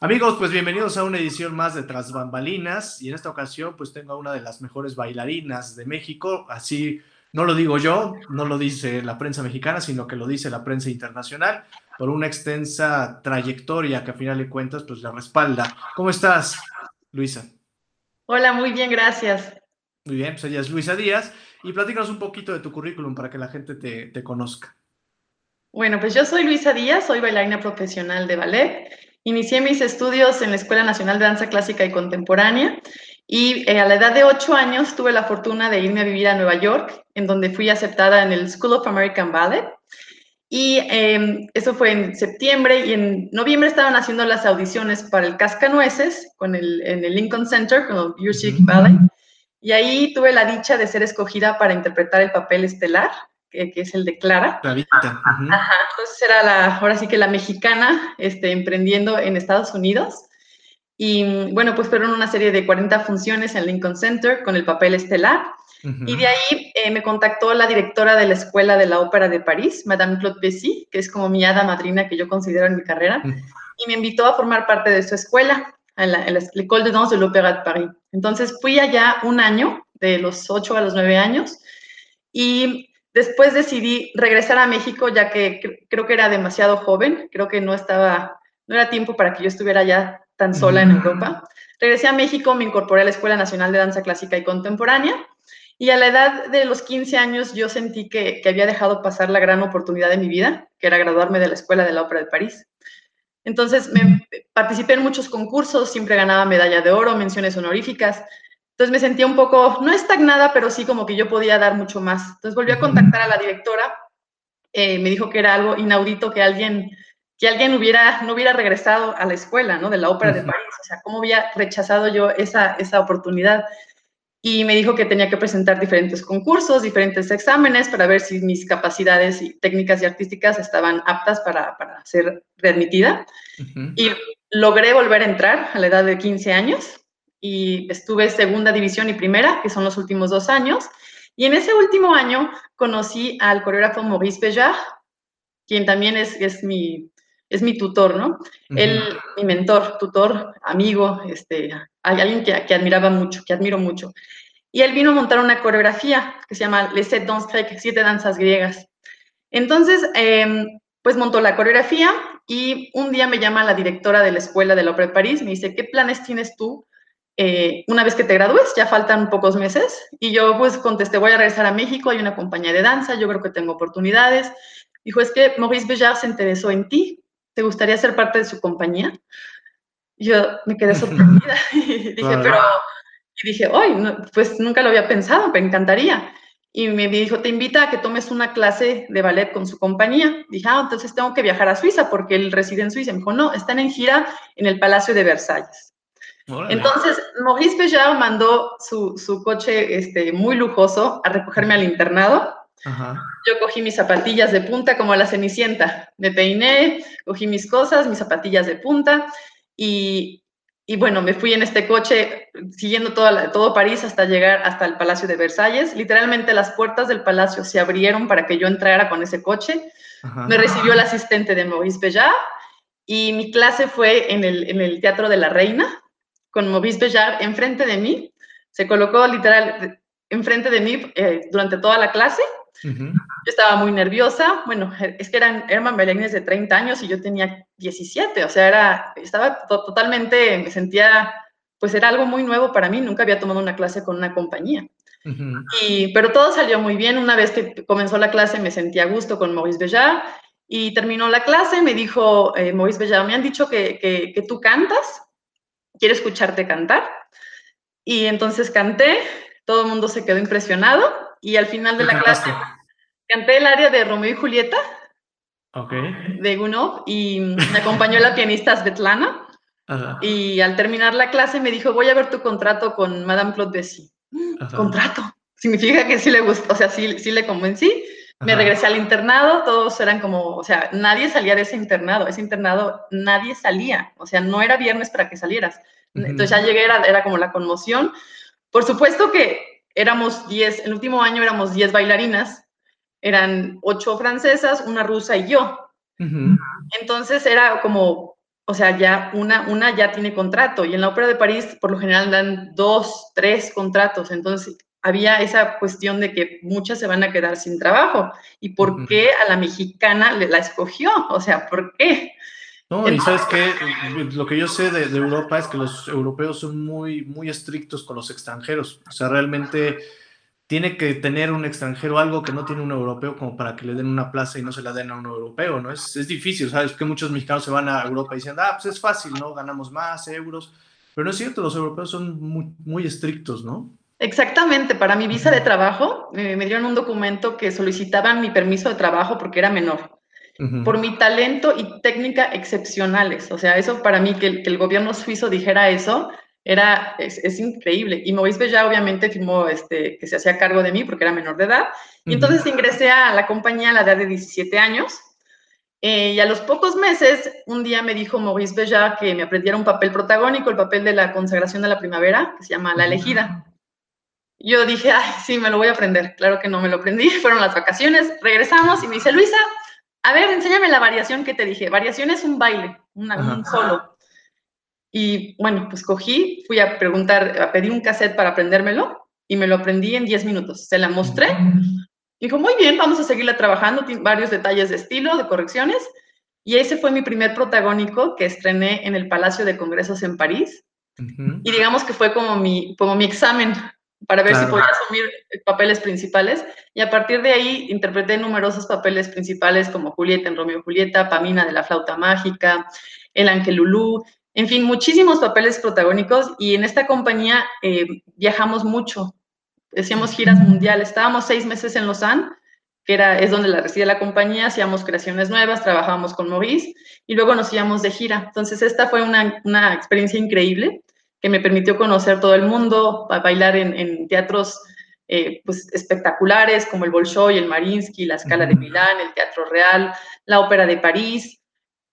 Amigos, pues bienvenidos a una edición más de Tras Bambalinas y en esta ocasión pues tengo a una de las mejores bailarinas de México, así no lo digo yo, no lo dice la prensa mexicana, sino que lo dice la prensa internacional por una extensa trayectoria que a final de cuentas pues la respalda. ¿Cómo estás, Luisa? Hola, muy bien, gracias. Muy bien, pues ella es Luisa Díaz y platícanos un poquito de tu currículum para que la gente te, te conozca. Bueno, pues yo soy Luisa Díaz, soy bailarina profesional de ballet Inicié mis estudios en la Escuela Nacional de Danza Clásica y Contemporánea y eh, a la edad de ocho años tuve la fortuna de irme a vivir a Nueva York, en donde fui aceptada en el School of American Ballet. Y em, eso fue en septiembre y en noviembre estaban haciendo las audiciones para el Cascanueces con el, en el Lincoln Center, con el Music Ballet. Y ahí tuve la dicha de ser escogida para interpretar el papel estelar que, es el de Clara. Clarita. Ajá, entonces era la, ahora sí que la mexicana este, emprendiendo en Estados Unidos. Y bueno, pues fueron una serie de 40 funciones en Lincoln Center con el papel estelar. Y de ahí eh, me contactó la directora de la Escuela de la Ópera de París, Madame Claude Bessy, que es como mi hada madrina que yo considero en mi carrera, y me invitó a formar parte de su escuela, en la, en la École de Danse de l'Opéra de Paris. Entonces fui allá un año, de los 8 a los 9 años, y Después decidí regresar a México ya que creo que era demasiado joven, creo que no estaba, no era tiempo para que yo estuviera ya tan sola en Europa. Regresé a México, me incorporé a la Escuela Nacional de Danza Clásica y Contemporánea y a la edad de los 15 años yo sentí que, que había dejado pasar la gran oportunidad de mi vida, que era graduarme de la Escuela de la Ópera de París. Entonces me participé en muchos concursos, siempre ganaba medalla de oro, menciones honoríficas, entonces me sentía un poco, no estagnada, pero sí como que yo podía dar mucho más. Entonces volví a contactar a la directora, eh, me dijo que era algo inaudito que alguien, que alguien hubiera, no hubiera regresado a la escuela, ¿no? De la Ópera de París, o sea, cómo había rechazado yo esa, esa oportunidad. Y me dijo que tenía que presentar diferentes concursos, diferentes exámenes para ver si mis capacidades y técnicas y artísticas estaban aptas para, para ser readmitida. Y logré volver a entrar a la edad de 15 años y estuve segunda división y primera, que son los últimos dos años. Y en ese último año conocí al coreógrafo Maurice Béjart, quien también es, es, mi, es mi tutor, ¿no? Él, mi mentor, tutor, amigo, este, alguien que, que, admiraba mucho, que admiro mucho. Y él vino a montar una coreografía que se llama Les Sept Danses Grecques, siete danzas griegas. Entonces, eh, pues montó la coreografía y un día me llama la directora de la escuela de la Ópera de París, me dice, ¿qué planes tienes tú eh, una vez que te gradúes, ya faltan pocos meses, y yo pues contesté, voy a regresar a México, hay una compañía de danza, yo creo que tengo oportunidades. Dijo, es que Maurice Béjart se interesó en ti, ¿te gustaría ser parte de su compañía? yo me quedé sorprendida y dije, pero, y dije, hoy, pues nunca lo había pensado, me encantaría. Y me dijo, te invita a que tomes una clase de ballet con su compañía. Dije, ah, entonces tengo que viajar a Suiza porque él reside en Suiza. Me dijo, no, están en gira en el Palacio de Versalles. Entonces, Maurice Béjart mandó su, su, coche este, muy lujoso a recogerme al internado. Yo cogí mis zapatillas de punta como la cenicienta. Me peiné, cogí mis cosas, mis zapatillas de punta y, y bueno, me fui en este coche siguiendo toda todo París hasta llegar hasta el Palacio de Versalles. Literalmente las puertas del palacio se abrieron para que yo entrara con ese coche. Me recibió el asistente de Maurice Béjart y mi clase fue en el, en el Teatro de la Reina, con Maurice Béjart enfrente de mí, se colocó literal enfrente de mí eh, durante toda la clase. Yo estaba muy nerviosa, bueno, es que eran, eran bailarines de 30 años y yo tenía 17, o sea, era, estaba totalmente, me sentía, pues era algo muy nuevo para mí, nunca había tomado una clase con una compañía. y, pero todo salió muy bien, una vez que comenzó la clase me sentí a gusto con Maurice Béjart y terminó la clase, me dijo eh, Maurice Béjart, me han dicho que, que, que tú cantas, quiero escucharte cantar. Y entonces canté, todo el mundo se quedó impresionado y al final de la clase canté el área de Romeo y Julieta de Gunov y me acompañó la pianista Svetlana. Y al terminar la clase me dijo, voy a ver tu contrato con Madame Claude Bessy. ¿Contrato? Significa que sí le gustó, o sea, sí, sí le convencí. Me regresé al internado, todos eran como, o sea, nadie salía de ese internado, ese internado nadie salía, o sea, no era viernes para que salieras. Entonces ya llegué, era, era como la conmoción. Por supuesto que éramos 10, el último año éramos 10 bailarinas, eran 8 francesas, una rusa y yo. Entonces era como, o sea, ya una, una ya tiene contrato y en la Ópera de París por lo general dan dos, tres contratos, entonces había esa cuestión de que muchas se van a quedar sin trabajo. ¿Y por qué a la mexicana le la escogió? O sea, ¿por qué? No, y sabes que lo que yo sé de, Europa es que los europeos son muy, muy estrictos con los extranjeros. O sea, realmente tiene que tener un extranjero algo que no tiene un europeo como para que le den una plaza y no se la den a un europeo, ¿no? Es, es difícil, ¿sabes? Que muchos mexicanos se van a Europa diciendo, ah, pues es fácil, ¿no? Ganamos más euros. Pero no es cierto, los europeos son muy, muy estrictos, ¿no? Exactamente, para mi visa de trabajo me dieron un documento que solicitaban mi permiso de trabajo porque era menor, por mi talento y técnica excepcionales. O sea, eso para mí, que, el gobierno suizo dijera eso, era, es, increíble. Y Maurice ya obviamente firmó este, que se hacía cargo de mí porque era menor de edad. Y entonces ingresé a la compañía a la edad de 17 años. Eh, y a los pocos meses, un día me dijo Maurice Bella que me aprendiera un papel protagónico, el papel de la consagración de la primavera, que se llama La elegida. Yo dije, ay, sí, me lo voy a aprender. Claro que no me lo aprendí, fueron las vacaciones, regresamos y me dice, Luisa, a ver, enséñame la variación que te dije. Variación es un baile, un solo. Y bueno, pues cogí, fui a preguntar, a pedir un cassette para aprendérmelo y me lo aprendí en 10 minutos. Se la mostré. Dijo, muy bien, vamos a seguirla trabajando, varios detalles de estilo, de correcciones. Y ese fue mi primer protagónico que estrené en el Palacio de Congresos en París. Y digamos que fue como mi, como mi examen para ver si podía asumir papeles principales. Y a partir de ahí interpreté numerosos papeles principales como Julieta en Romeo y Julieta, Pamina de la flauta mágica, El Ángel Lulú, en fin, muchísimos papeles protagónicos. Y en esta compañía eh, viajamos mucho, hacíamos giras mundiales. Estábamos seis meses en Lausanne, que era, es donde la reside la compañía, hacíamos creaciones nuevas, trabajábamos con Maurice y luego nos íbamos de gira. Entonces, esta fue una, una experiencia increíble que me permitió conocer todo el mundo, bailar en, teatros eh, pues, espectaculares como el Bolshoi, el Marinsky, la Scala de Milán, el Teatro Real, la Ópera de París.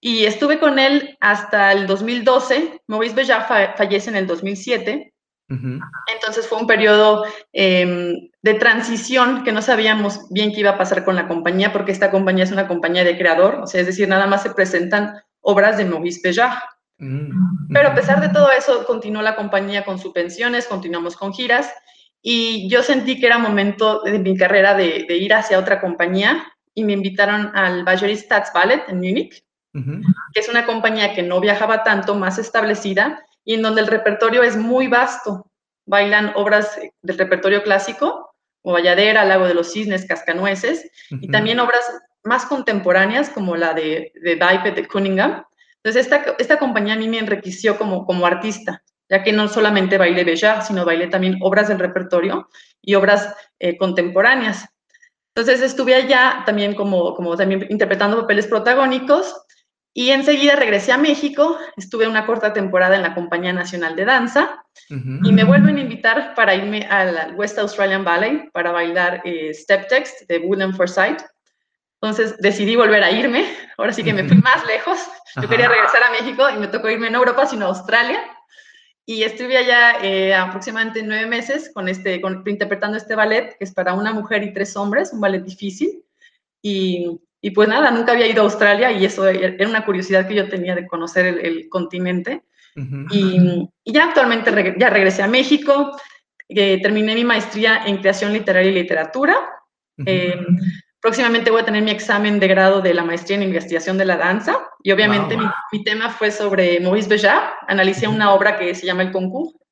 Y estuve con él hasta el 2012. Maurice Béjart fallece en el 2007. Entonces fue un periodo em, de transición que no sabíamos bien qué iba a pasar con la compañía, porque esta compañía es una compañía de creador, o sea, es decir, nada más se presentan obras de Maurice Béjart. Mm. Pero a pesar de todo eso, continuó la compañía con sus pensiones, continuamos con giras y yo sentí que era momento de mi carrera de, ir hacia otra compañía y me invitaron al Bajori Ballet en Múnich, que es una compañía que no viajaba tanto, más establecida y en donde el repertorio es muy vasto. Bailan obras del repertorio clásico, como Valladera, Lago de los Cisnes, Cascanueces, y también obras más contemporáneas como la de, de de Cunningham, entonces, esta, esta compañía a mí me enriqueció como, como artista, ya que no solamente bailé Bellar, sino bailé también obras del repertorio y obras eh, contemporáneas. Entonces, estuve allá también como, como también interpretando papeles protagónicos y enseguida regresé a México, estuve una corta temporada en la Compañía Nacional de Danza y me vuelven a invitar para irme al West Australian Ballet para bailar eh, Step Text de William Forsythe. Entonces decidí volver a irme, ahora sí que me fui más lejos, yo quería regresar a México y me tocó irme en Europa, sino a Australia. Y estuve allá eh, aproximadamente nueve meses con este, con, interpretando este ballet, que es para una mujer y tres hombres, un ballet difícil. Y, y, pues nada, nunca había ido a Australia y eso era una curiosidad que yo tenía de conocer el, continente. y, y, ya actualmente ya regresé a México, eh, terminé mi maestría en creación literaria y literatura. Próximamente voy a tener mi examen de grado de la maestría en investigación de la danza y obviamente mi, tema fue sobre Maurice Béjart. Analicé una obra que se llama El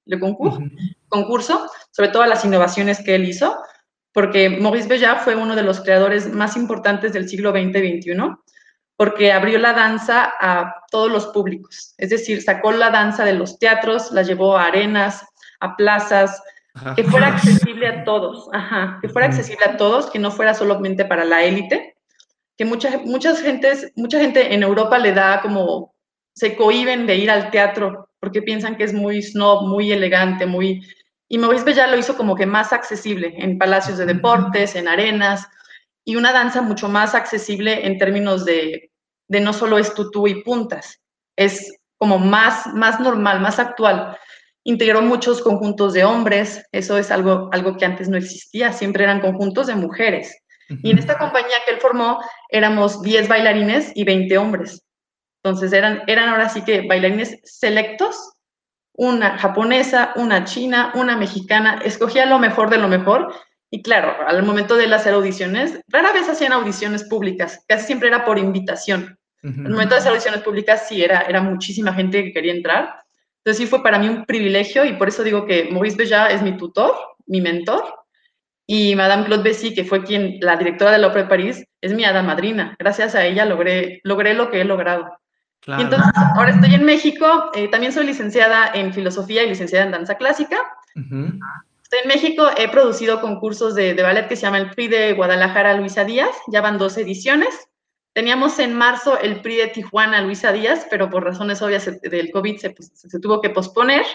Le Concours, concurso, sobre todas las innovaciones que él hizo, porque Maurice Béjart fue uno de los creadores más importantes del siglo XX y XXI, porque abrió la danza a todos los públicos. Es decir, sacó la danza de los teatros, la llevó a arenas, a plazas, que fuera accesible a todos, ajá, que fuera accesible a todos, que no fuera solamente para la élite, que mucha, muchas gentes, mucha gente en Europa le da como, se cohiben de ir al teatro porque piensan que es muy snob, muy elegante, muy... Y Maurice ya lo hizo como que más accesible en palacios de deportes, en arenas, y una danza mucho más accesible en términos de, de no solo es tutú y puntas, es como más, más normal, más actual integró muchos conjuntos de hombres, eso es algo, algo que antes no existía, siempre eran conjuntos de mujeres. Y en esta compañía que él formó éramos 10 bailarines y 20 hombres. Entonces eran, eran ahora sí que bailarines selectos, una japonesa, una china, una mexicana, escogía lo mejor de lo mejor. Y claro, al momento de hacer audiciones, rara vez hacían audiciones públicas, casi siempre era por invitación. Al momento de hacer audiciones públicas sí era, era muchísima gente que quería entrar. Entonces sí fue para mí un privilegio y por eso digo que Maurice Beja es mi tutor, mi mentor, y Madame Claude Bessy, que fue quien, la directora de la Ópera de París, es mi hada madrina. Gracias a ella logré, logré lo que he logrado. Y entonces, ahora estoy en México, eh, también soy licenciada en filosofía y licenciada en danza clásica. Estoy en México, he producido concursos de, de, ballet que se llama el PRI de Guadalajara Luisa Díaz, ya van dos ediciones. Teníamos en marzo el PRI de Tijuana Luisa Díaz, pero por razones obvias del COVID se, pues, se tuvo que posponer.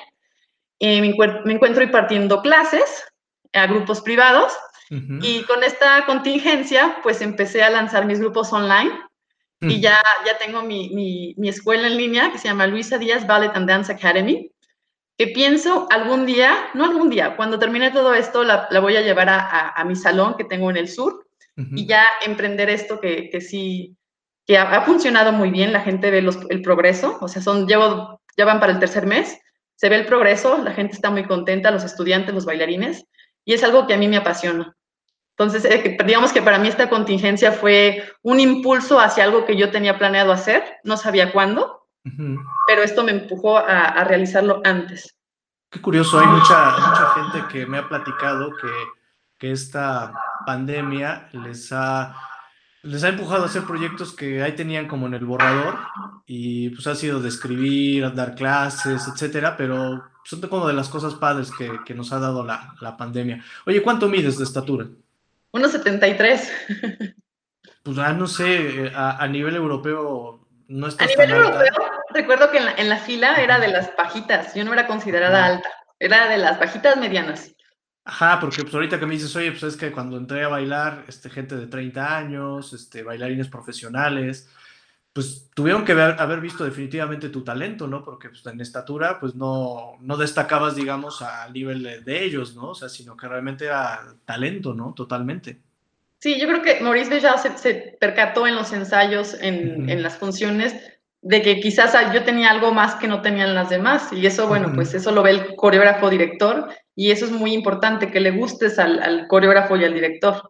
Eh, me, me, encuentro impartiendo clases a grupos privados y con esta contingencia pues empecé a lanzar mis grupos online y ya, ya tengo mi, mi, mi, escuela en línea que se llama Luisa Díaz Ballet and Dance Academy, que pienso algún día, no algún día, cuando termine todo esto la, la voy a llevar a, a, a, mi salón que tengo en el sur uh -huh. y ya emprender esto que, que sí, que ha, ha, funcionado muy bien, la gente ve los, el progreso, o sea, son, llevo, ya van para el tercer mes, se ve el progreso, la gente está muy contenta, los estudiantes, los bailarines, y es algo que a mí me apasiona. Entonces, eh, digamos que para mí esta contingencia fue un impulso hacia algo que yo tenía planeado hacer, no sabía cuándo, uh -huh. pero esto me empujó a, a, realizarlo antes. Qué curioso, hay mucha, mucha gente que me ha platicado que, que esta pandemia les ha, les ha empujado a hacer proyectos que ahí tenían como en el borrador y pues ha sido de escribir, dar clases, etcétera, pero son como de las cosas padres que, que nos ha dado la, la pandemia. Oye, ¿cuánto mides de estatura? 1,73. Pues ah, no sé, a, a, nivel europeo no está A nivel europeo, recuerdo que en la, en la, fila era de las bajitas, yo no era considerada ah. alta, era de las bajitas medianas. Ajá, porque pues ahorita que me dices, oye, pues es que cuando entré a bailar, este, gente de 30 años, este, bailarines profesionales, pues tuvieron que ver, haber visto definitivamente tu talento, ¿no? Porque pues, en estatura, pues no, no destacabas, digamos, al nivel de, de, ellos, ¿no? O sea, sino que realmente era talento, ¿no? Totalmente. Sí, yo creo que Maurice Béjart se, se, percató en los ensayos, en, uh -huh. en, las funciones, de que quizás yo tenía algo más que no tenían las demás. Y eso, bueno, uh -huh. pues eso lo ve el coreógrafo director y eso es muy importante, que le gustes al, al coreógrafo y al director.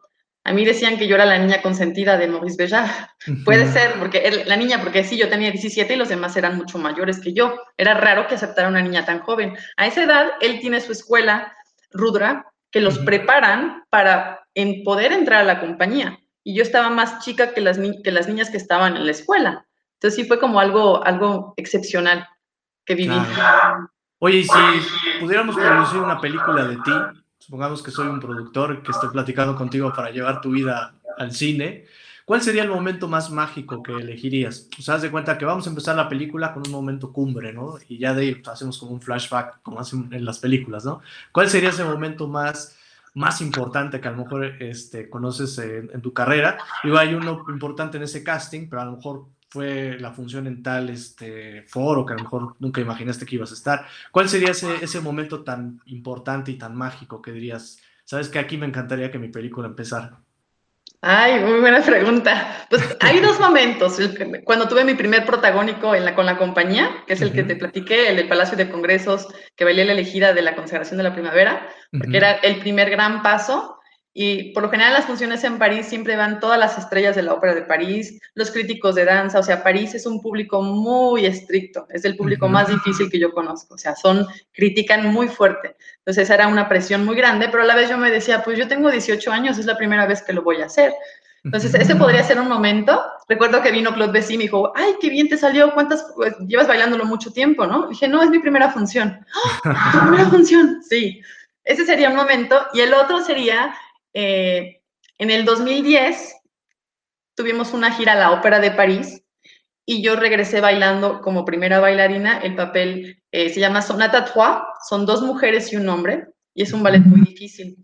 A mí decían que yo era la niña consentida de Maurice. Uh -huh. Puede ser, porque él, la niña, porque sí, yo tenía 17 y los demás eran mucho mayores que yo. Era raro que aceptara una niña tan joven. A esa edad, él tiene su escuela, Rudra, que los uh -huh. preparan para en poder entrar a la compañía. Y yo estaba más chica que las, que las niñas que estaban en la escuela. Entonces sí fue como algo, algo excepcional que viví. Oye, y si pudiéramos producir una película de ti, supongamos que soy un productor que estoy platicando contigo para llevar tu vida al cine, ¿cuál sería el momento más mágico que elegirías? O sea, haz de cuenta que vamos a empezar la película con un momento cumbre, ¿no? Y ya de ahí hacemos como un flashback, como hacen en las películas, ¿no? ¿Cuál sería ese momento más más importante que a lo mejor este, conoces en, en tu carrera. Digo, hay uno importante en ese casting, pero a lo mejor fue la función en tal este, foro que a lo mejor nunca imaginaste que ibas a estar. ¿Cuál sería ese, ese momento tan importante y tan mágico que dirías, sabes que aquí me encantaría que mi película empezara? Ay, muy buena pregunta. Pues hay dos momentos. Cuando tuve mi primer protagónico en la, con la compañía, que es el uh -huh. que te platiqué, el del Palacio de Congresos, que bailé la elegida de la consagración de la primavera, porque uh -huh. era el primer gran paso. Y por lo general las funciones en París siempre van todas las estrellas de la ópera de París, los críticos de danza, o sea, París es un público muy estricto, es el público uh -huh. más difícil que yo conozco, o sea, son, critican muy fuerte. Entonces era una presión muy grande, pero a la vez yo me decía, pues yo tengo 18 años, es la primera vez que lo voy a hacer. Entonces, ese podría ser un momento. Recuerdo que vino Claude Bessy y me dijo, ay, qué bien te salió, ¿cuántas, pues, llevas bailándolo mucho tiempo, no? dije, no, es mi primera función. ¡Oh, ¿Tu primera función? Sí. Ese sería un momento. Y el otro sería eh, en el 2010 tuvimos una gira a la Ópera de París y yo regresé bailando como primera bailarina. El papel eh, se llama Sonata Trois, son dos mujeres y un hombre, y es un ballet muy difícil.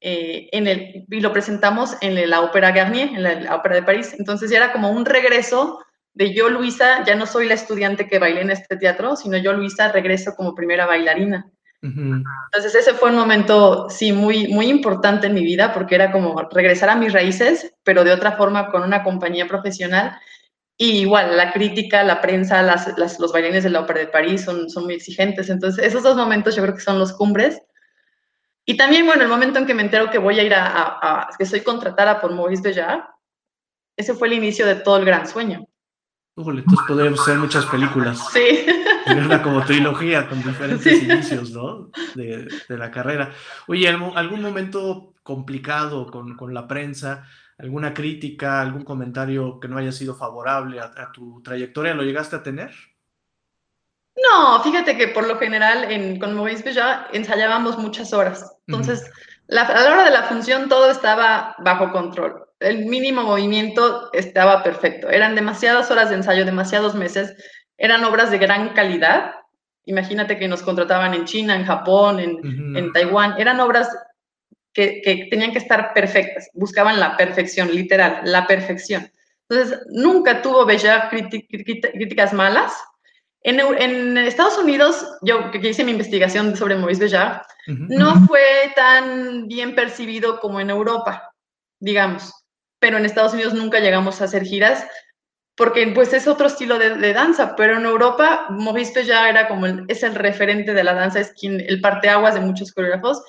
Eh, en el, y lo presentamos en la Ópera Garnier, en la, la, Ópera de París. Entonces ya era como un regreso de yo, Luisa, ya no soy la estudiante que bailé en este teatro, sino yo, Luisa, regreso como primera bailarina. Entonces ese fue un momento, sí, muy, muy importante en mi vida porque era como regresar a mis raíces, pero de otra forma con una compañía profesional. Y igual, la crítica, la prensa, las, los bailarines de la Ópera de París son, son muy exigentes. Entonces, esos dos momentos yo creo que son los cumbres. Y también, bueno, el momento en que me entero que voy a ir a, que soy contratada por Maurice Béjart, ese fue el inicio de todo el gran sueño. Entonces podríamos hacer muchas películas. Sí. Verla como trilogía con diferentes inicios, ¿no? De, de, la carrera. Oye, ¿algún momento complicado con, con, la prensa? ¿Alguna crítica, algún comentario que no haya sido favorable a, a tu trayectoria? ¿Lo llegaste a tener? No, fíjate que por lo general en, con Maurice ya ensayábamos muchas horas. Entonces, la, a la hora de la función todo estaba bajo control. El mínimo movimiento estaba perfecto. Eran demasiadas horas de ensayo, demasiados meses. Eran obras de gran calidad. Imagínate que nos contrataban en China, en Japón, en, en Taiwán. Eran obras que, que, tenían que estar perfectas. Buscaban la perfección, literal, la perfección. Entonces, nunca tuvo Bella críticas malas en, Estados Unidos, yo que hice mi investigación sobre Maurice Béjart, no fue tan bien percibido como en Europa, digamos. Pero en Estados Unidos nunca llegamos a hacer giras porque pues es otro estilo de, danza, pero en Europa Maurice Béjart era como el, es el referente de la danza, es quien el parteaguas de muchos coreógrafos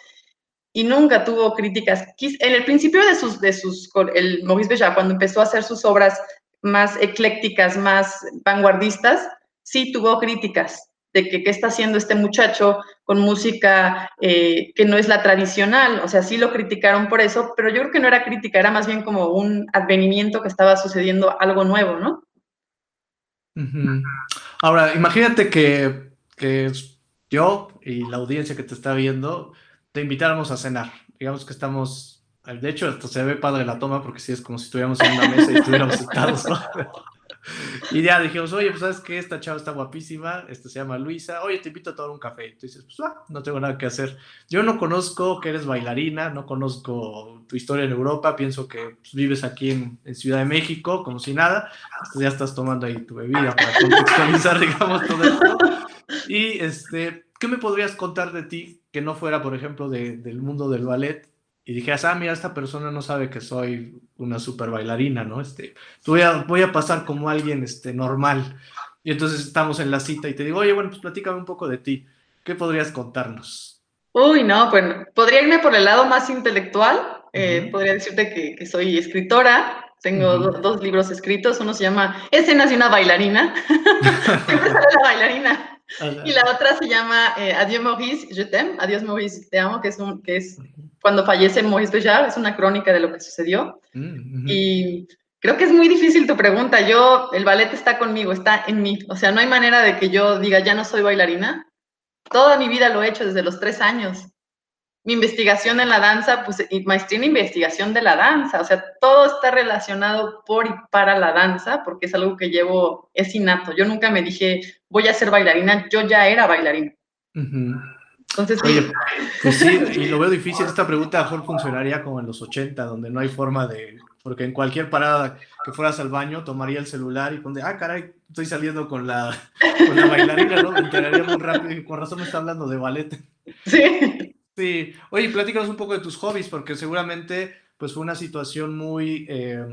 y nunca tuvo críticas. En el principio de sus, de sus el Maurice Béjart, cuando empezó a hacer sus obras más eclécticas, más vanguardistas, sí tuvo críticas de que qué está haciendo este muchacho con música eh, que no es la tradicional, o sea, sí lo criticaron por eso, pero yo creo que no era crítica, era más bien como un advenimiento que estaba sucediendo algo nuevo, ¿no? Ahora, imagínate que, que yo y la audiencia que te está viendo te invitáramos a cenar. Digamos que estamos, de hecho, esto se ve padre la toma porque sí es como si estuviéramos en una mesa y estuviéramos sentados, ¿no? Y ya dijimos, oye, pues sabes que esta chava está guapísima, esta se llama Luisa, oye, te invito a tomar un café. Y tú dices, pues va, no tengo nada que hacer. Yo no conozco que eres bailarina, no conozco tu historia en Europa, pienso que pues, vives aquí en, Ciudad de México, como si nada, ya estás tomando ahí tu bebida para contextualizar, digamos, todo esto. Y este, ¿qué me podrías contar de ti que no fuera, por ejemplo, del mundo del ballet? Y dije, ah, mira, esta persona no sabe que soy una super bailarina, ¿no? Este, voy a, voy a pasar como alguien este, normal. Y entonces estamos en la cita y te digo, oye, bueno, pues platícame un poco de ti. ¿Qué podrías contarnos? Uy, no, pues podría irme por el lado más intelectual. Eh, podría decirte que, que, soy escritora. Tengo dos libros escritos. Uno se llama Escenas de una bailarina. Siempre sale la bailarina. Y la otra se llama eh, Adiós Maurice, je t'aime. Adiós Maurice, te amo, que es, un, que es cuando fallece Maurice Béjart, es una crónica de lo que sucedió. Mm, y creo que es muy difícil tu pregunta. Yo, el ballet está conmigo, está en mí. O sea, no hay manera de que yo diga, ya no soy bailarina. Toda mi vida lo he hecho desde los tres años. Mi investigación en la danza, pues, maestría en investigación de la danza. O sea, todo está relacionado por y para la danza, porque es algo que llevo, es innato. Yo nunca me dije, voy a ser bailarina, yo ya era bailarina. Entonces, pues sí, y lo veo difícil. Esta pregunta mejor funcionaría como en los 80, donde no hay forma de. Porque en cualquier parada que fueras al baño, tomaría el celular y pondría, ah, caray, estoy saliendo con la, con la bailarina, ¿no? Me enteraría muy rápido y con razón me está hablando de ballet. Sí. Sí. Oye, platícanos un poco de tus hobbies, porque seguramente pues fue una situación muy, eh,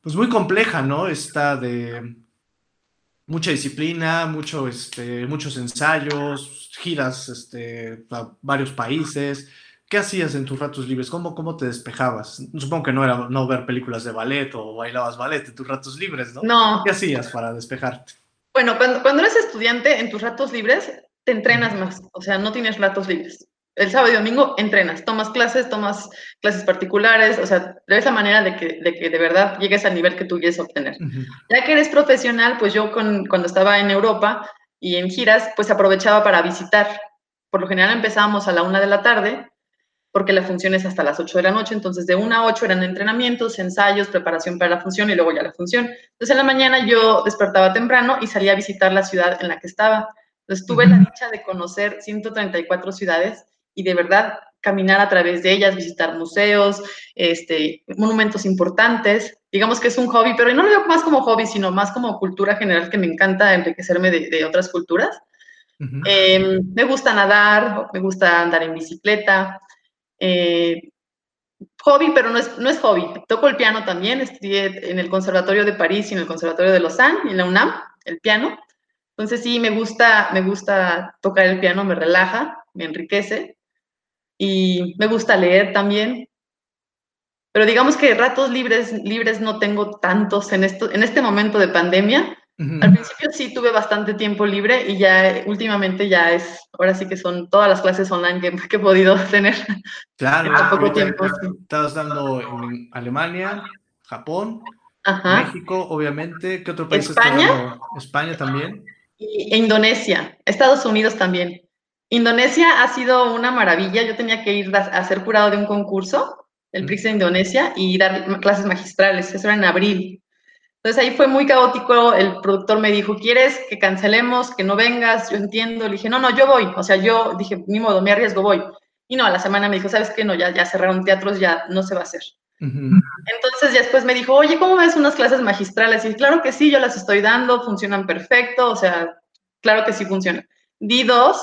pues muy compleja, ¿no? Esta de mucha disciplina, mucho, este, muchos ensayos, giras este, a varios países. ¿Qué hacías en tus ratos libres? ¿Cómo, ¿Cómo te despejabas? Supongo que no era no ver películas de ballet o bailabas ballet en tus ratos libres, ¿no? No. ¿Qué hacías para despejarte? Bueno, cuando, cuando eres estudiante, en tus ratos libres te entrenas más, o sea, no tienes ratos libres el sábado y domingo entrenas, tomas clases, tomas clases particulares, o sea, es la manera de que, de que de verdad llegues al nivel que tú quieres obtener. Ya que eres profesional, pues yo con, cuando estaba en Europa y en giras, pues aprovechaba para visitar. Por lo general empezábamos a la una de la tarde, porque la función es hasta las 8 de la noche, entonces de una a 8 eran entrenamientos, ensayos, preparación para la función y luego ya la función. Entonces en la mañana yo despertaba temprano y salía a visitar la ciudad en la que estaba. Entonces tuve la dicha de conocer 134 ciudades y de verdad caminar a través de ellas, visitar museos, este, monumentos importantes. Digamos que es un hobby, pero no lo veo más como hobby, sino más como cultura general que me encanta enriquecerme de, otras culturas. Em, me gusta nadar, me gusta andar en bicicleta. Eh, hobby, pero no es, no es hobby. Toco el piano también, estudié en el Conservatorio de París y en el Conservatorio de Lausanne en la UNAM, el piano. Entonces sí, me gusta, me gusta tocar el piano, me relaja, me enriquece y me gusta leer también. Pero digamos que ratos libres, libres no tengo tantos en, esto, en este momento de pandemia. Al principio sí tuve bastante tiempo libre y ya últimamente ya es, ahora sí que son todas las clases online que, he podido tener. Claro, en poco tiempo. Estás dando en Alemania, Japón, México, obviamente. ¿Qué otro país España? España también. Y Indonesia, Estados Unidos también. Indonesia ha sido una maravilla. Yo tenía que ir a ser curado de un concurso, el PRIX de Indonesia, y dar clases magistrales. Eso era en abril. Entonces ahí fue muy caótico, el productor me dijo, ¿quieres que cancelemos, que no vengas? Yo entiendo, le dije, no, no, yo voy, o sea, yo dije, ni modo, me arriesgo, voy. Y no, a la semana me dijo, ¿sabes qué? No, ya, ya cerraron teatros, ya no se va a hacer. Entonces después me dijo, oye, ¿cómo ves unas clases magistrales? Y claro que sí, yo las estoy dando, funcionan perfecto, o sea, claro que sí funcionan. Di dos,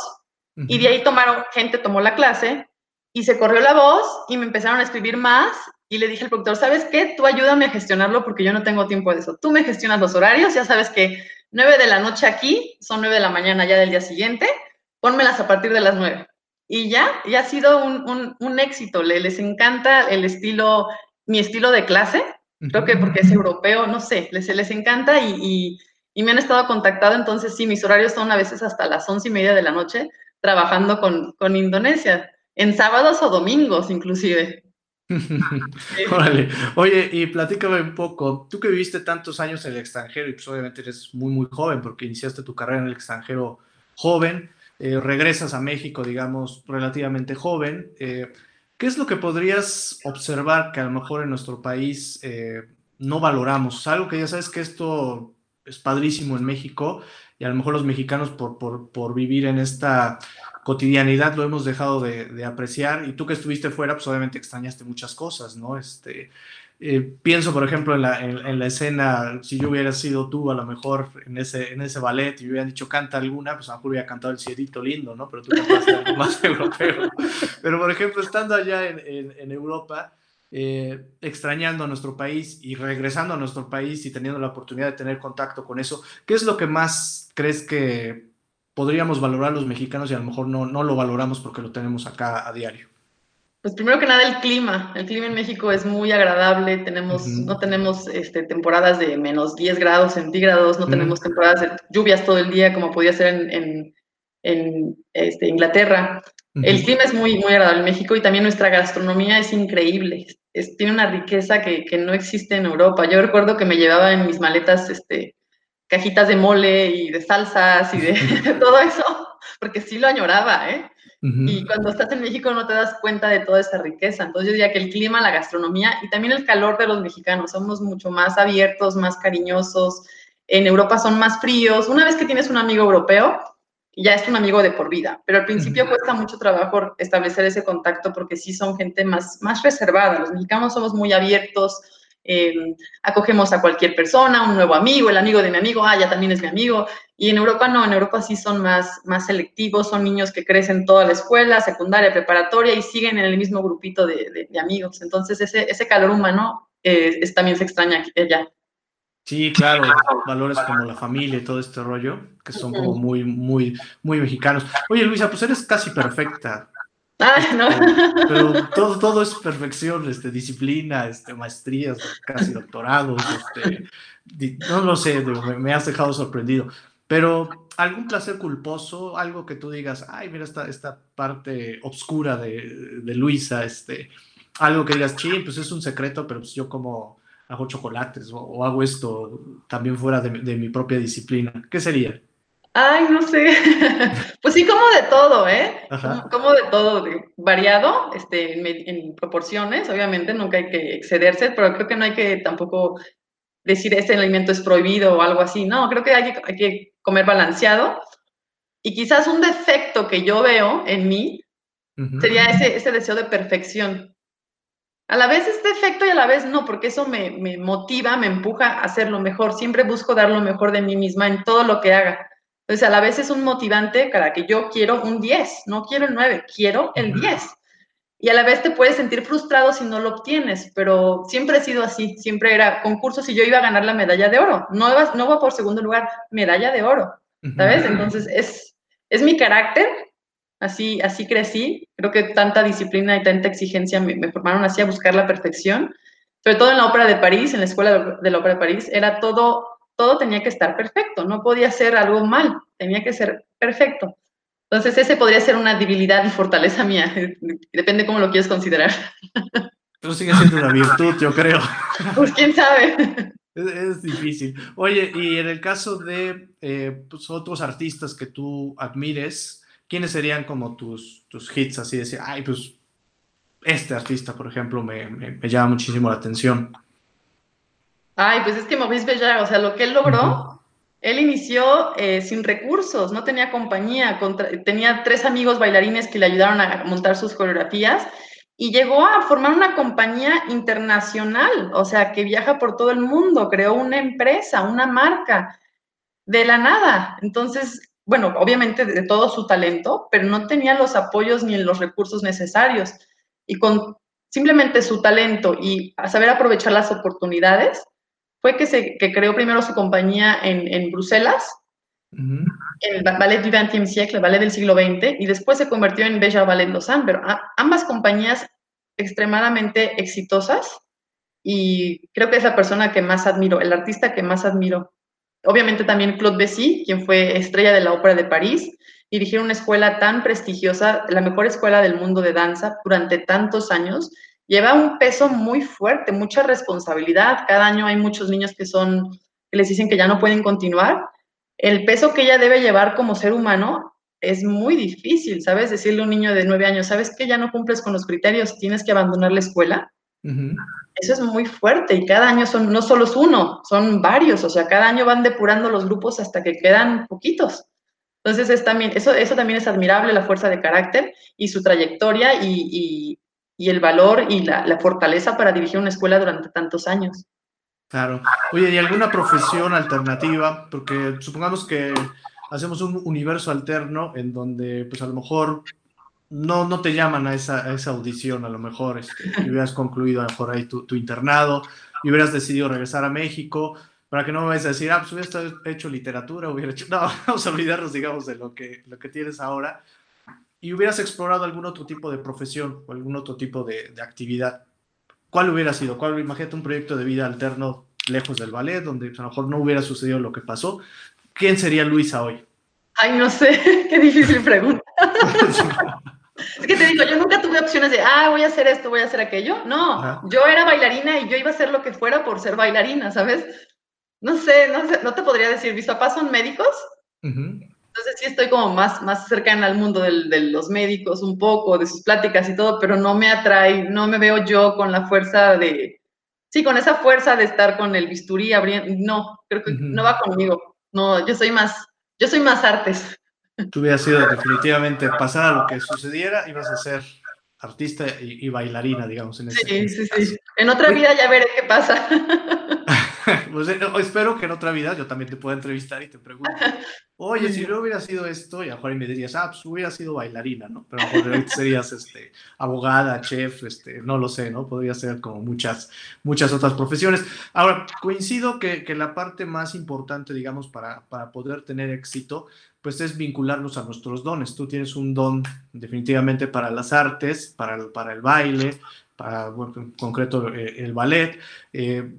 y de ahí tomaron, gente tomó la clase, y se corrió la voz, y me empezaron a escribir más, y le dije al productor, ¿sabes qué? Tú ayúdame a gestionarlo porque yo no tengo tiempo de eso. Tú me gestionas los horarios, ya sabes que 9 de la noche aquí son 9 de la mañana ya del día siguiente, pónmelas a partir de las 9. Y ya, ya ha sido un, un, éxito, Le, les encanta el estilo, mi estilo de clase, creo que porque es europeo, no sé, les, les encanta y, y, me han estado contactado, entonces sí, mis horarios son a veces hasta las once y media de la noche trabajando con, con Indonesia, en sábados o domingos inclusive. Órale. Oye, y platícame un poco, tú que viviste tantos años en el extranjero y pues obviamente eres muy, muy joven porque iniciaste tu carrera en el extranjero joven, eh, regresas a México, digamos, relativamente joven. Eh, ¿Qué es lo que podrías observar que a lo mejor en nuestro país eh, no valoramos? Algo que ya sabes que esto es padrísimo en México y a lo mejor los mexicanos por, por, por vivir en esta cotidianidad lo hemos dejado de, apreciar y tú que estuviste fuera, pues obviamente extrañaste muchas cosas, ¿no? Este, eh, pienso, por ejemplo, en la, en, la, escena, si yo hubiera sido tú a lo mejor en ese, en ese ballet y hubieran dicho canta alguna, pues a lo mejor hubiera cantado el Cielito Lindo, ¿no? Pero tú cantaste algo más europeo. Pero, por ejemplo, estando allá en, en Europa, eh, extrañando a nuestro país y regresando a nuestro país y teniendo la oportunidad de tener contacto con eso, ¿qué es lo que más crees que podríamos valorar los mexicanos y a lo mejor no, no lo valoramos porque lo tenemos acá a diario? Pues primero que nada el clima. El clima en México es muy agradable. Tenemos, no tenemos este, temporadas de menos 10 grados centígrados, no tenemos temporadas de lluvias todo el día como podía ser en, en, este, Inglaterra. El clima es muy, muy agradable en México y también nuestra gastronomía es increíble. Es, tiene una riqueza que, que, no existe en Europa. Yo recuerdo que me llevaba en mis maletas este, cajitas de mole y de salsas y de todo eso, porque sí lo añoraba, ¿eh? Y cuando estás en México no te das cuenta de toda esa riqueza. Entonces yo diría que el clima, la gastronomía y también el calor de los mexicanos, somos mucho más abiertos, más cariñosos. En Europa son más fríos. Una vez que tienes un amigo europeo, ya es un amigo de por vida, pero al principio cuesta mucho trabajo establecer ese contacto porque sí son gente más, más reservada. Los mexicanos somos muy abiertos, Em, acogemos a cualquier persona, un nuevo amigo, el amigo de mi amigo, ah, ya también es mi amigo. Y en Europa no, en Europa sí son más, más selectivos, son niños que crecen toda la escuela, secundaria, preparatoria y siguen en el mismo grupito de, amigos. Entonces ese, ese calor humano eh, es, también se extraña allá. Sí, claro, valores como la familia y todo este rollo, que son como muy, muy, muy mexicanos. Oye, Luisa, pues eres casi perfecta. Ah, no. Pero todo, todo es perfección, este, disciplina, este, maestrías, casi doctorados, este, no lo sé, me, has dejado sorprendido. Pero algún placer culposo, algo que tú digas, ay, mira esta, esta parte oscura de, de Luisa, este, algo que digas, sí, pues es un secreto, pero pues yo como hago chocolates o, hago esto también fuera de, de mi propia disciplina. ¿Qué sería? Ay, no sé. pues sí, como de todo, ¿eh? Como, de todo, variado, este, en, proporciones, obviamente, nunca hay que excederse, pero creo que no hay que tampoco decir este alimento es prohibido o algo así, no, creo que hay que, hay que comer balanceado. Y quizás un defecto que yo veo en mí sería ese, ese deseo de perfección. A la vez es defecto y a la vez no, porque eso me, me motiva, me empuja a hacer lo mejor. Siempre busco dar lo mejor de mí misma en todo lo que haga. Entonces, a la vez es un motivante para que yo quiero un 10, no quiero el 9, quiero el 10. y a la vez te puedes sentir frustrado si no lo obtienes, pero siempre ha sido así, siempre era concursos y yo iba a ganar la medalla de oro, no va, no va por segundo lugar, medalla de oro, ¿sabes? Entonces es, es mi carácter, así, así crecí, creo que tanta disciplina y tanta exigencia me, me formaron así a buscar la perfección, sobre todo en la ópera de París, en la escuela de la ópera de París, era todo, todo tenía que estar perfecto, no podía ser algo mal, tenía que ser perfecto. Entonces, ese podría ser una debilidad y fortaleza mía. Depende cómo lo quieres considerar. Pero sigue siendo una virtud, yo creo. Pues quién sabe. Es, difícil. Oye, y en el caso de eh, pues, otros artistas que tú admires, ¿quiénes serían como tus, tus hits? Así decir, ay, pues este artista, por ejemplo, me, me, llama muchísimo la atención. Ay, pues es que Maurice Béjart, o sea, lo que él logró, él inició eh, sin recursos, no tenía compañía, tenía tres amigos bailarines que le ayudaron a montar sus coreografías y llegó a formar una compañía internacional, o sea, que viaja por todo el mundo, creó una empresa, una marca, de la nada. Entonces, bueno, obviamente de todo su talento, pero no tenía los apoyos ni los recursos necesarios. Y con simplemente su talento y a saber aprovechar las oportunidades, fue que, se, que creó primero su compañía en, en Bruselas, en el Ballet du XXe siècle, el ballet del siglo XX, y después se convirtió en Bella Ballet Lausanne, pero ambas compañías extremadamente exitosas, y creo que es la persona que más admiro, el artista que más admiro. Obviamente también Claude Bessy, quien fue estrella de la Ópera de París, dirigió una escuela tan prestigiosa, la mejor escuela del mundo de danza durante tantos años, lleva un peso muy fuerte, mucha responsabilidad. Cada año hay muchos niños que son, que les dicen que ya no pueden continuar. El peso que ella debe llevar como ser humano es muy difícil, ¿sabes? Decirle a un niño de nueve años, ¿sabes que ya no cumples con los criterios, tienes que abandonar la escuela? Eso es muy fuerte y cada año son, no solo es uno, son varios, o sea, cada año van depurando los grupos hasta que quedan poquitos. Entonces, es también, eso, eso también es admirable, la fuerza de carácter y su trayectoria y, y el valor y la, fortaleza para dirigir una escuela durante tantos años. Claro. Oye, ¿y alguna profesión alternativa? Porque supongamos que hacemos un universo alterno en donde, pues a lo mejor no, no te llaman a esa, esa audición, a lo mejor este, hubieras concluido a lo mejor ahí tu, tu, internado y hubieras decidido regresar a México, para que no me vayas a decir, ah, pues hubiera hecho literatura, hubiera hecho, no, vamos a olvidarnos, digamos, de lo que, lo que tienes ahora y hubieras explorado algún otro tipo de profesión o algún otro tipo de, actividad, ¿cuál hubiera sido? ¿Cuál, imagínate un proyecto de vida alterno lejos del ballet, donde a lo mejor no hubiera sucedido lo que pasó. ¿Quién sería Luisa hoy? Ay, no sé, qué difícil pregunta. Es que te digo, yo nunca tuve opciones de, ah, voy a hacer esto, voy a hacer aquello. No, yo era bailarina y yo iba a hacer lo que fuera por ser bailarina, ¿sabes? No sé, no sé, no te podría decir, mis papás son médicos. Entonces sí estoy como más, más cercana al mundo de los médicos un poco, de sus pláticas y todo, pero no me atrae, no me veo yo con la fuerza de, sí, con esa fuerza de estar con el bisturí abriendo, no, creo que no va conmigo, no, yo soy más, yo soy más artes. Tú hubieras sido definitivamente, pasar a lo que sucediera, ibas a ser artista y, bailarina, digamos. En sí, sí, sí. En otra vida ya veré qué pasa. pues, eh, espero que en otra vida yo también te pueda entrevistar y te pregunte, oye, si no hubiera sido esto, y a mejor me dirías, ah, pues hubiera sido bailarina, ¿no? Pero a serías este, abogada, chef, este, no lo sé, ¿no? Podría ser como muchas, muchas otras profesiones. Ahora, coincido que, que la parte más importante, digamos, para, para poder tener éxito, pues es vincularnos a nuestros dones. Tú tienes un don definitivamente para las artes, para el, para el baile, para, en concreto, eh, el ballet. Eh,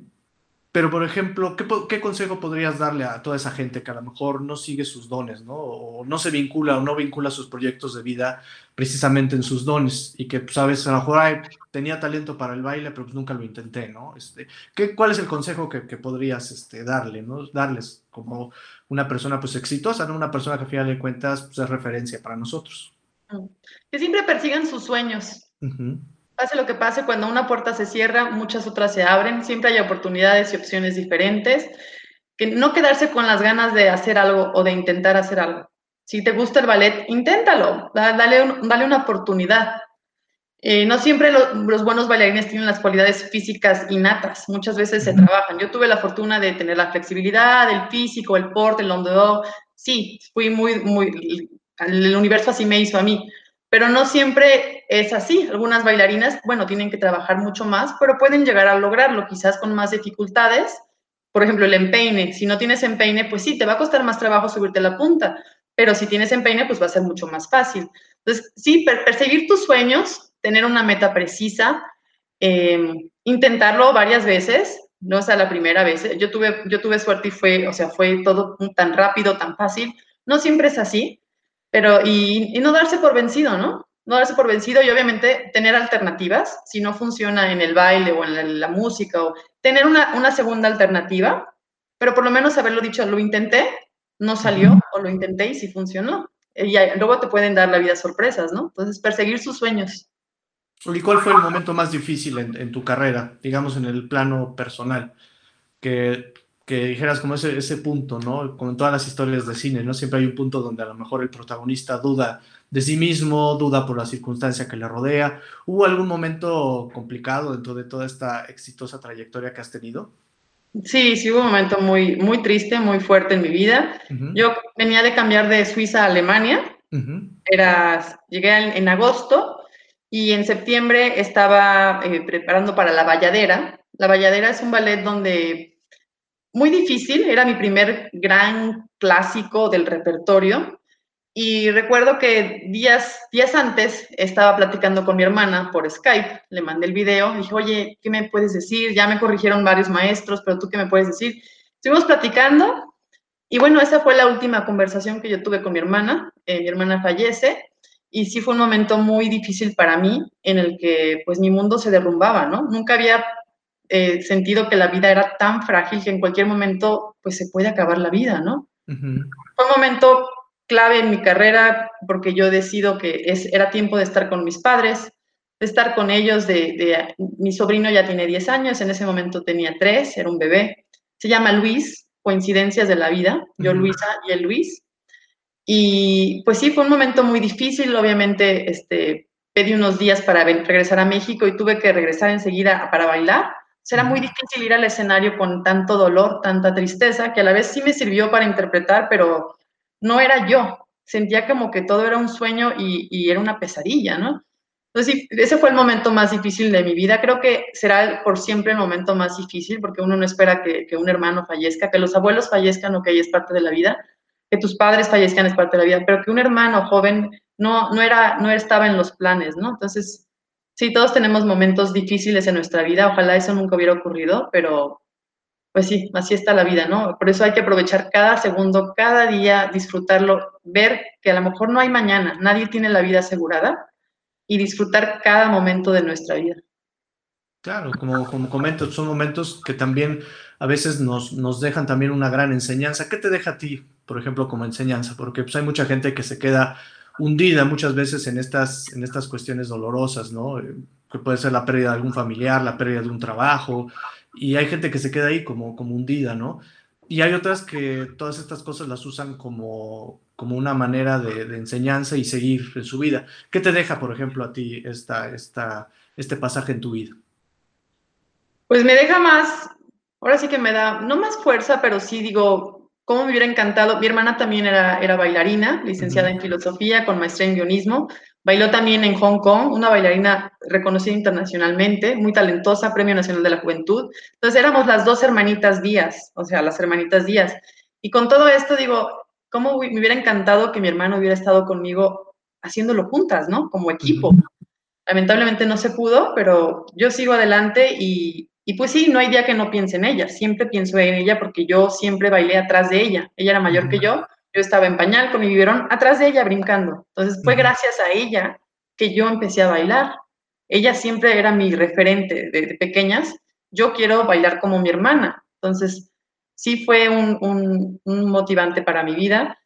pero, por ejemplo, ¿qué, consejo podrías darle a toda esa gente que a lo mejor no sigue sus dones, ¿no? O no se vincula o no vincula sus proyectos de vida precisamente en sus dones y que, sabes, a lo mejor tenía talento para el baile, pero pues nunca lo intenté, ¿no? Este, ¿qué, ¿Cuál es el consejo que, podrías este, darle, ¿no? Darles como una persona pues exitosa, ¿no? Una persona que a final de cuentas pues, es referencia para nosotros. Que siempre persigan sus sueños. Pase lo que pase, cuando una puerta se cierra, muchas otras se abren, siempre hay oportunidades y opciones diferentes. Que no quedarse con las ganas de hacer algo o de intentar hacer algo. Si te gusta el ballet, inténtalo, dale, dale una oportunidad. Eh, no siempre los buenos bailarines tienen las cualidades físicas innatas, muchas veces se trabajan. Yo tuve la fortuna de tener la flexibilidad, el físico, el porte, el hondo. Sí, fui muy, muy, el universo así me hizo a mí, pero no siempre es así. Algunas bailarinas, bueno, tienen que trabajar mucho más, pero pueden llegar a lograrlo, quizás con más dificultades. Por ejemplo, el empeine. Si no tienes empeine, pues sí, te va a costar más trabajo subirte la punta, pero si tienes empeine, pues va a ser mucho más fácil. Entonces, sí, perseguir tus sueños, tener una meta precisa, em, intentarlo varias veces, no sea la primera vez. Yo tuve, yo tuve suerte y fue, o sea, fue todo tan rápido, tan fácil. No siempre es así, pero, y, no darse por vencido, ¿no? No darse por vencido y obviamente tener alternativas, si no funciona en el baile o en la, música, o tener una, una, segunda alternativa, pero por lo menos haberlo dicho, lo intenté, no salió, o lo intenté y sí funcionó. Y luego te pueden dar la vida sorpresas, ¿no? Entonces, perseguir sus sueños. ¿Y cuál fue el momento más difícil en, en tu carrera, digamos, en el plano personal? Que que dijeras como ese, ese punto, ¿no? Como en todas las historias de cine, ¿no? Siempre hay un punto donde a lo mejor el protagonista duda de sí mismo, duda por la circunstancia que le rodea. ¿Hubo algún momento complicado dentro de toda esta exitosa trayectoria que has tenido? Sí, sí hubo un momento muy, muy triste, muy fuerte en mi vida. Yo venía de cambiar de Suiza a Alemania. Era, llegué en, agosto y en septiembre estaba eh, preparando para La Valladera. La Valladera es un ballet donde muy difícil, era mi primer gran clásico del repertorio. Y recuerdo que días, días antes estaba platicando con mi hermana por Skype, le mandé el video, dije, oye, ¿qué me puedes decir? Ya me corrigieron varios maestros, pero tú qué me puedes decir? Estuvimos platicando y bueno, esa fue la última conversación que yo tuve con mi hermana. Eh, mi hermana fallece y sí fue un momento muy difícil para mí en el que pues mi mundo se derrumbaba, ¿no? Nunca había eh, sentido que la vida era tan frágil que en cualquier momento pues se puede acabar la vida, ¿no? Fue un momento clave en mi carrera porque yo decido que es, era tiempo de estar con mis padres, de estar con ellos, de, mi sobrino ya tiene 10 años, en ese momento tenía 3, era un bebé, se llama Luis, coincidencias de la vida, yo Luisa y él Luis. Y pues sí, fue un momento muy difícil, obviamente este, pedí unos días para regresar a México y tuve que regresar enseguida para bailar Será muy difícil ir al escenario con tanto dolor, tanta tristeza, que a la vez sí me sirvió para interpretar, pero no era yo. Sentía como que todo era un sueño y, era una pesadilla, ¿no? Entonces, ese fue el momento más difícil de mi vida. Creo que será por siempre el momento más difícil, porque uno no espera que, un hermano fallezca, que los abuelos fallezcan, ok, es parte de la vida, que tus padres fallezcan es parte de la vida, pero que un hermano joven no, no, era, no estaba en los planes, ¿no? Entonces, sí, todos tenemos momentos difíciles en nuestra vida, ojalá eso nunca hubiera ocurrido, pero pues sí, así está la vida, ¿no? Por eso hay que aprovechar cada segundo, cada día, disfrutarlo, ver que a lo mejor no hay mañana, nadie tiene la vida asegurada y disfrutar cada momento de nuestra vida. Claro, como, como comento, son momentos que también a veces nos, nos dejan también una gran enseñanza. ¿Qué te deja a ti, por ejemplo, como enseñanza? Porque pues, hay mucha gente que se queda hundida muchas veces en estas, en estas cuestiones dolorosas, ¿no? Eh, que puede ser la pérdida de algún familiar, la pérdida de un trabajo, y hay gente que se queda ahí como, como hundida, ¿no? Y hay otras que todas estas cosas las usan como, como una manera de, enseñanza y seguir en su vida. ¿Qué te deja, por ejemplo, a ti esta, esta, este pasaje en tu vida? Pues me deja más, ahora sí que me da, no más fuerza, pero sí digo, cómo me hubiera encantado. Mi hermana también era, era bailarina, licenciada en filosofía, con maestría en guionismo. Bailó también en Hong Kong, una bailarina reconocida internacionalmente, muy talentosa, Premio Nacional de la Juventud. Entonces éramos las dos hermanitas Díaz, o sea, las hermanitas Díaz. Y con todo esto digo, cómo me hubiera encantado que mi hermano hubiera estado conmigo haciéndolo juntas, ¿no? Como equipo. Lamentablemente no se pudo, pero yo sigo adelante y, y pues sí, no hay día que no piense en ella, siempre pienso en ella porque yo siempre bailé atrás de ella. Ella era mayor que yo, yo estaba en pañal con mi biberón atrás de ella brincando. Entonces fue gracias a ella que yo empecé a bailar. Ella siempre era mi referente de, pequeñas. Yo quiero bailar como mi hermana. Entonces sí fue un, motivante para mi vida.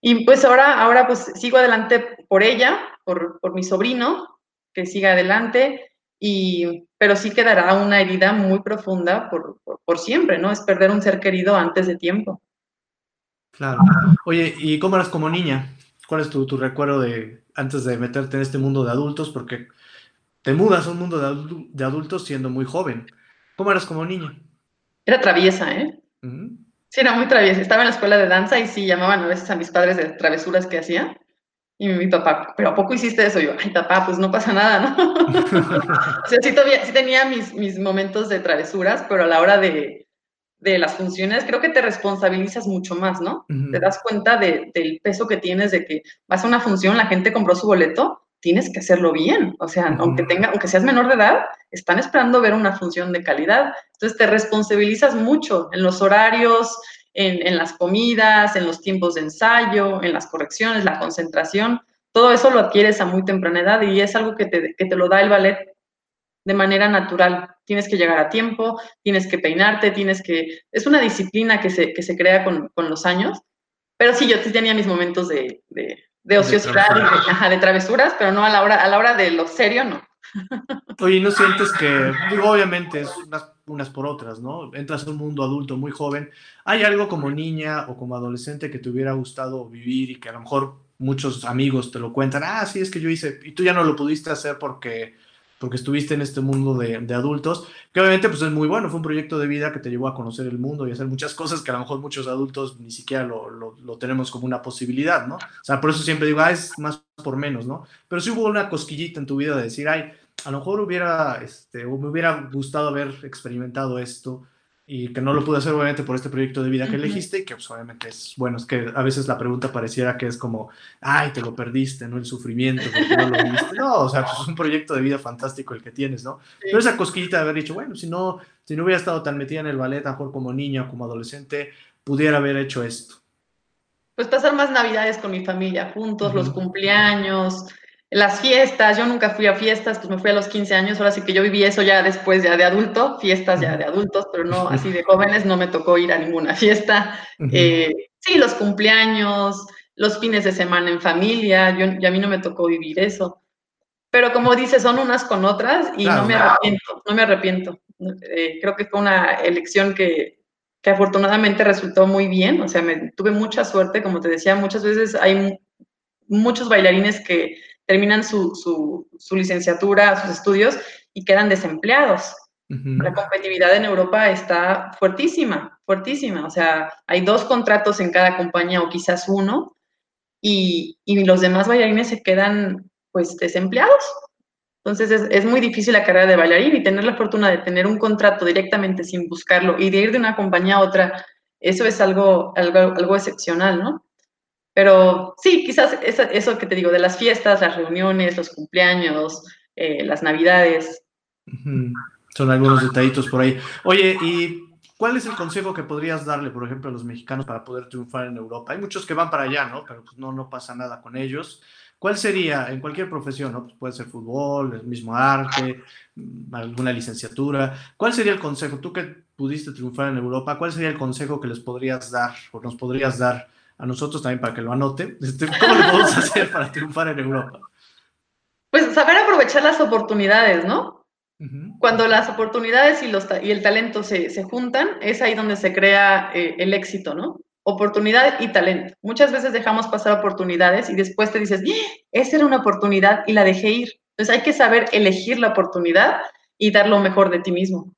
Y pues ahora, ahora pues sigo adelante por ella, por, por mi sobrino, que siga adelante y, pero sí quedará una herida muy profunda por, por, siempre, ¿no? Es perder un ser querido antes de tiempo. Claro. Oye, ¿y cómo eras como niña? ¿Cuál es tu, tu, recuerdo de antes de meterte en este mundo de adultos? Porque te mudas a un mundo de, de adultos siendo muy joven. ¿Cómo eras como niña? Era traviesa, ¿eh? Sí, era muy traviesa. Estaba en la escuela de danza y sí llamaban a veces a mis padres de travesuras que hacía. Y mi papá, ¿pero a poco hiciste eso? yo, ay, papá, pues no pasa nada, ¿no? o sea, sí, todavía, sí tenía mis, mis momentos de travesuras, pero a la hora de, de las funciones, creo que te responsabilizas mucho más, ¿no? Te das cuenta de, del peso que tienes de que vas a una función, la gente compró su boleto, tienes que hacerlo bien. O sea, aunque, tenga, aunque seas menor de edad, están esperando ver una función de calidad. Entonces te responsabilizas mucho en los horarios, en, las comidas, en los tiempos de ensayo, en las correcciones, la concentración, todo eso lo adquieres a muy temprana edad y es algo que te, que te lo da el ballet de manera natural. Tienes que llegar a tiempo, tienes que peinarte, tienes que... Es una disciplina que se, que se crea con, con los años, pero sí, yo tenía mis momentos de, de, de ociosidad, de, de, travesuras, pero no a la hora, a la hora de lo serio, no. Oye, ¿no sientes que, digo, obviamente es unas, unas, por otras, ¿no? Entras a un mundo adulto muy joven. ¿Hay algo como niña o como adolescente que te hubiera gustado vivir y que a lo mejor muchos amigos te lo cuentan? Ah, sí, es que yo hice, y tú ya no lo pudiste hacer porque porque estuviste en este mundo de, de, adultos, que obviamente pues es muy bueno, fue un proyecto de vida que te llevó a conocer el mundo y hacer muchas cosas que a lo mejor muchos adultos ni siquiera lo, lo, lo tenemos como una posibilidad, ¿no? O sea, por eso siempre digo, ah, es más por menos, ¿no? Pero sí hubo una cosquillita en tu vida de decir, ay, a lo mejor hubiera, este, o me hubiera gustado haber experimentado esto, y que no lo pude hacer obviamente por este proyecto de vida que elegiste y que pues, obviamente es bueno, es que a veces la pregunta pareciera que es como, ay, te lo perdiste, ¿no? El sufrimiento, porque no lo viste. No, o sea, pues, es un proyecto de vida fantástico el que tienes, ¿no? Pero esa cosquillita de haber dicho, bueno, si no, si no hubiera estado tan metida en el ballet, a mejor como niña o como adolescente, pudiera haber hecho esto. Pues pasar más navidades con mi familia juntos, los cumpleaños, las fiestas, yo nunca fui a fiestas, pues me fui a los 15 años, ahora sí que yo viví eso ya después ya de adulto, fiestas ya de adultos, pero no así de jóvenes, no me tocó ir a ninguna fiesta. Eh, sí, los cumpleaños, los fines de semana en familia, yo, y a mí no me tocó vivir eso. Pero como dices, son unas con otras y no me arrepiento, no me arrepiento. Eh, creo que fue una elección que, que afortunadamente resultó muy bien, o sea, me, tuve mucha suerte, como te decía, muchas veces hay muchos bailarines que terminan su, su, licenciatura, sus estudios y quedan desempleados. La competitividad en Europa está fuertísima, fuertísima. O sea, hay dos contratos en cada compañía o quizás uno y, y los demás bailarines se quedan pues desempleados. Entonces es, es, muy difícil la carrera de bailarín y tener la fortuna de tener un contrato directamente sin buscarlo y de ir de una compañía a otra, eso es algo, algo, algo excepcional, ¿no? Pero sí, quizás eso, que te digo, de las fiestas, las reuniones, los cumpleaños, eh, las navidades. Son algunos detallitos por ahí. Oye, ¿y cuál es el consejo que podrías darle, por ejemplo, a los mexicanos para poder triunfar en Europa? Hay muchos que van para allá, ¿no? Pero pues no, no pasa nada con ellos. ¿Cuál sería, en cualquier profesión, ¿no? Pues puede ser fútbol, el mismo arte, mm, alguna licenciatura. ¿Cuál sería el consejo? Tú que pudiste triunfar en Europa, ¿cuál sería el consejo que les podrías dar o nos podrías dar a nosotros también para que lo anoten. Este, ¿Cómo lo podemos hacer para triunfar en Europa? Pues saber aprovechar las oportunidades, ¿no? Cuando las oportunidades y, los, y el talento se, se, juntan, es ahí donde se crea eh, el éxito, ¿no? Oportunidad y talento. Muchas veces dejamos pasar oportunidades y después te dices, ¡Ah! esa era una oportunidad y la dejé ir. Entonces hay que saber elegir la oportunidad y dar lo mejor de ti mismo.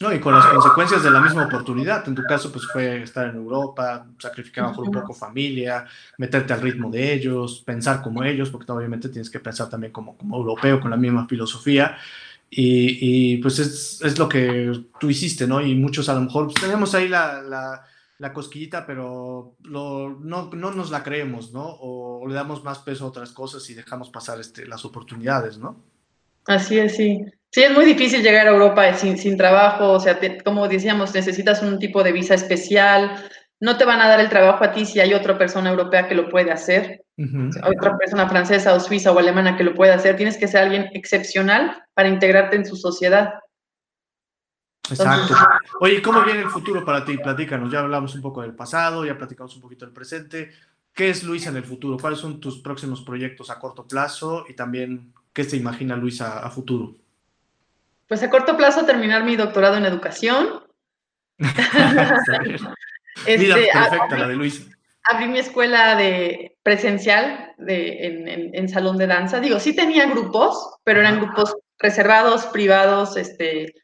No, y con las consecuencias de la misma oportunidad. En tu caso, pues fue estar en Europa, sacrificar un poco familia, meterte al ritmo de ellos, pensar como ellos, porque obviamente tienes que pensar también como, como europeo, con la misma filosofía. Y, y pues es, es, lo que tú hiciste, ¿no? Y muchos a lo mejor pues, tenemos ahí la, la, la cosquillita, pero lo, no, no, nos la creemos, ¿no? O, le damos más peso a otras cosas y dejamos pasar este, las oportunidades, ¿no? Así es, sí. Sí, es muy difícil llegar a Europa sin, sin trabajo, o sea, como decíamos, necesitas un tipo de visa especial, no te van a dar el trabajo a ti si hay otra persona europea que lo puede hacer, otra persona francesa o suiza o alemana que lo puede hacer, tienes que ser alguien excepcional para integrarte en su sociedad. Exacto. Oye, ¿cómo viene el futuro para ti? Platícanos, ya hablamos un poco del pasado, ya platicamos un poquito del presente. ¿Qué es Luisa en el futuro? ¿Cuáles son tus próximos proyectos a corto plazo y también qué se imagina Luisa a futuro? Pues a corto plazo terminar mi doctorado en educación. este, perfecta, la de Luisa. Abrí mi escuela de presencial de, en, en, salón de danza. Digo, sí tenía grupos, pero eran grupos reservados, privados, este,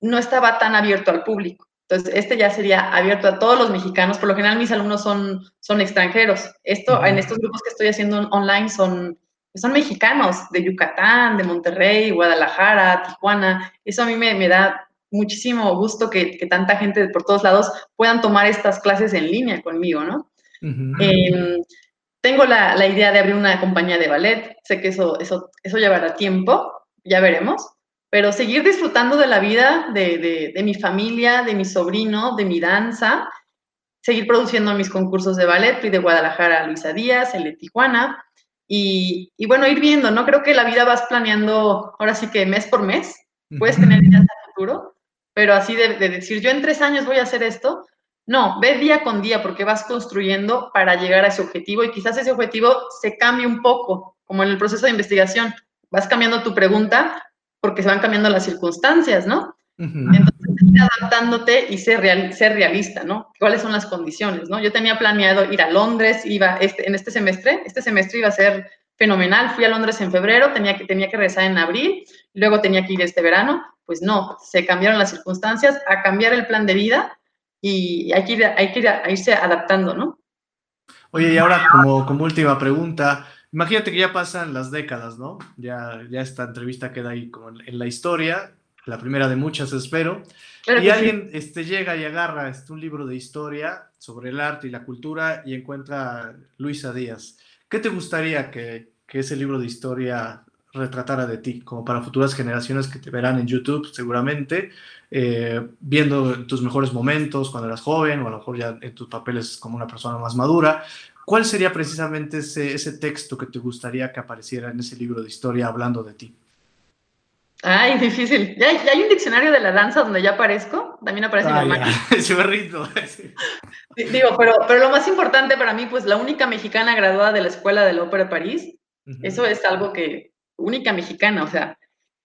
no estaba tan abierto al público. Entonces, este ya sería abierto a todos los mexicanos. Por lo general, mis alumnos son, son extranjeros. Esto, en estos grupos que estoy haciendo online son, son mexicanos de Yucatán, de Monterrey, Guadalajara, Tijuana. Eso a mí me, me da muchísimo gusto que, que, tanta gente por todos lados puedan tomar estas clases en línea conmigo, ¿no? Em, tengo la, la, idea de abrir una compañía de ballet. Sé que eso, eso, eso llevará tiempo, ya veremos pero seguir disfrutando de la vida de, mi familia, de mi sobrino, de mi danza, seguir produciendo mis concursos de ballet, fui de Guadalajara a Luisa Díaz, el de Tijuana, y, bueno, ir viendo, ¿no? Creo que la vida vas planeando, ahora sí que mes por mes, puedes tener ideas a futuro, pero así de, de, decir, yo en tres años voy a hacer esto, no, ve día con día porque vas construyendo para llegar a ese objetivo y quizás ese objetivo se cambie un poco, como en el proceso de investigación, vas cambiando tu pregunta porque se van cambiando las circunstancias, ¿no? Entonces, adaptándote y ser, real, ser realista, ¿no? ¿Cuáles son las condiciones, no? Yo tenía planeado ir a Londres, iba este, en este semestre, este semestre iba a ser fenomenal, fui a Londres en febrero, tenía que, tenía que regresar en abril, luego tenía que ir este verano, pues no, se cambiaron las circunstancias, a cambiar el plan de vida y hay que, hay que irse adaptando, ¿no? Oye, y ahora como, como última pregunta, Imagínate que ya pasan las décadas, ¿no? Ya, ya esta entrevista queda ahí como en, la historia, la primera de muchas, espero. Y alguien este, llega y agarra este, un libro de historia sobre el arte y la cultura y encuentra Luisa Díaz. ¿Qué te gustaría que, que ese libro de historia retratara de ti, como para futuras generaciones que te verán en YouTube seguramente, eh, viendo tus mejores momentos cuando eras joven o a lo mejor ya en tus papeles como una persona más madura. ¿Cuál sería precisamente ese, ese texto que te gustaría que apareciera en ese libro de historia hablando de ti? Ay, difícil. ¿Ya, hay un diccionario de la danza donde ya aparezco? También aparece mi mamá. Digo, pero, pero lo más importante para mí, pues la única mexicana graduada de la Escuela de la Ópera de París, eso es algo que, única mexicana, o sea,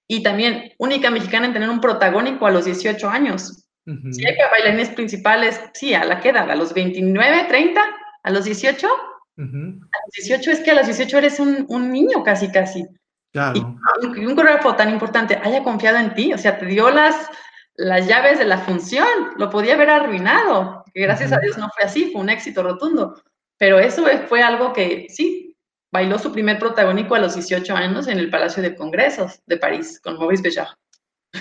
y también única mexicana en tener un protagónico a los 18 años. Si hay bailarines principales, sí, a la queda, a los 29, 30, a los 18, a los 18 es que a los 18 eres un, un niño casi, casi. Claro. Y, un coreógrafo tan importante haya confiado en ti, o sea, te dio las, las llaves de la función, lo podía haber arruinado, que gracias a Dios no fue así, fue un éxito rotundo. Pero eso fue algo que sí, bailó su primer protagónico a los 18 años en el Palacio de Congresos de París con Maurice Béjart.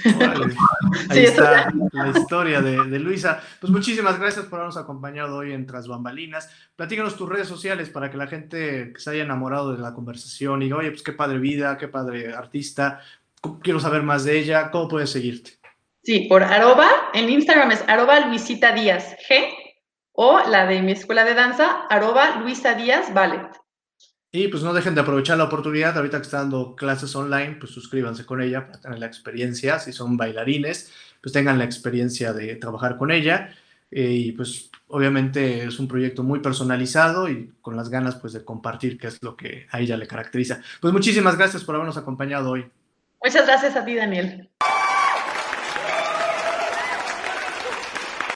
Ahí está la historia de, Luisa. Pues muchísimas gracias por habernos acompañado hoy en Tras Bambalinas. Platícanos tus redes sociales para que la gente que se haya enamorado de la conversación y diga, oye, pues qué padre vida, qué padre artista, quiero saber más de ella, ¿cómo puedes seguirte? Sí, por arroba, en Instagram es arroba Luisita Díaz G o la de mi escuela de danza, arroba Luisa Díaz Ballet. Y pues no dejen de aprovechar la oportunidad, ahorita que está dando clases online, pues suscríbanse con ella para tener la experiencia, si son bailarines, pues tengan la experiencia de trabajar con ella. Eh, y pues obviamente es un proyecto muy personalizado y con las ganas pues de compartir qué es lo que a ella le caracteriza. Pues muchísimas gracias por habernos acompañado hoy. Muchas gracias a ti, Daniel.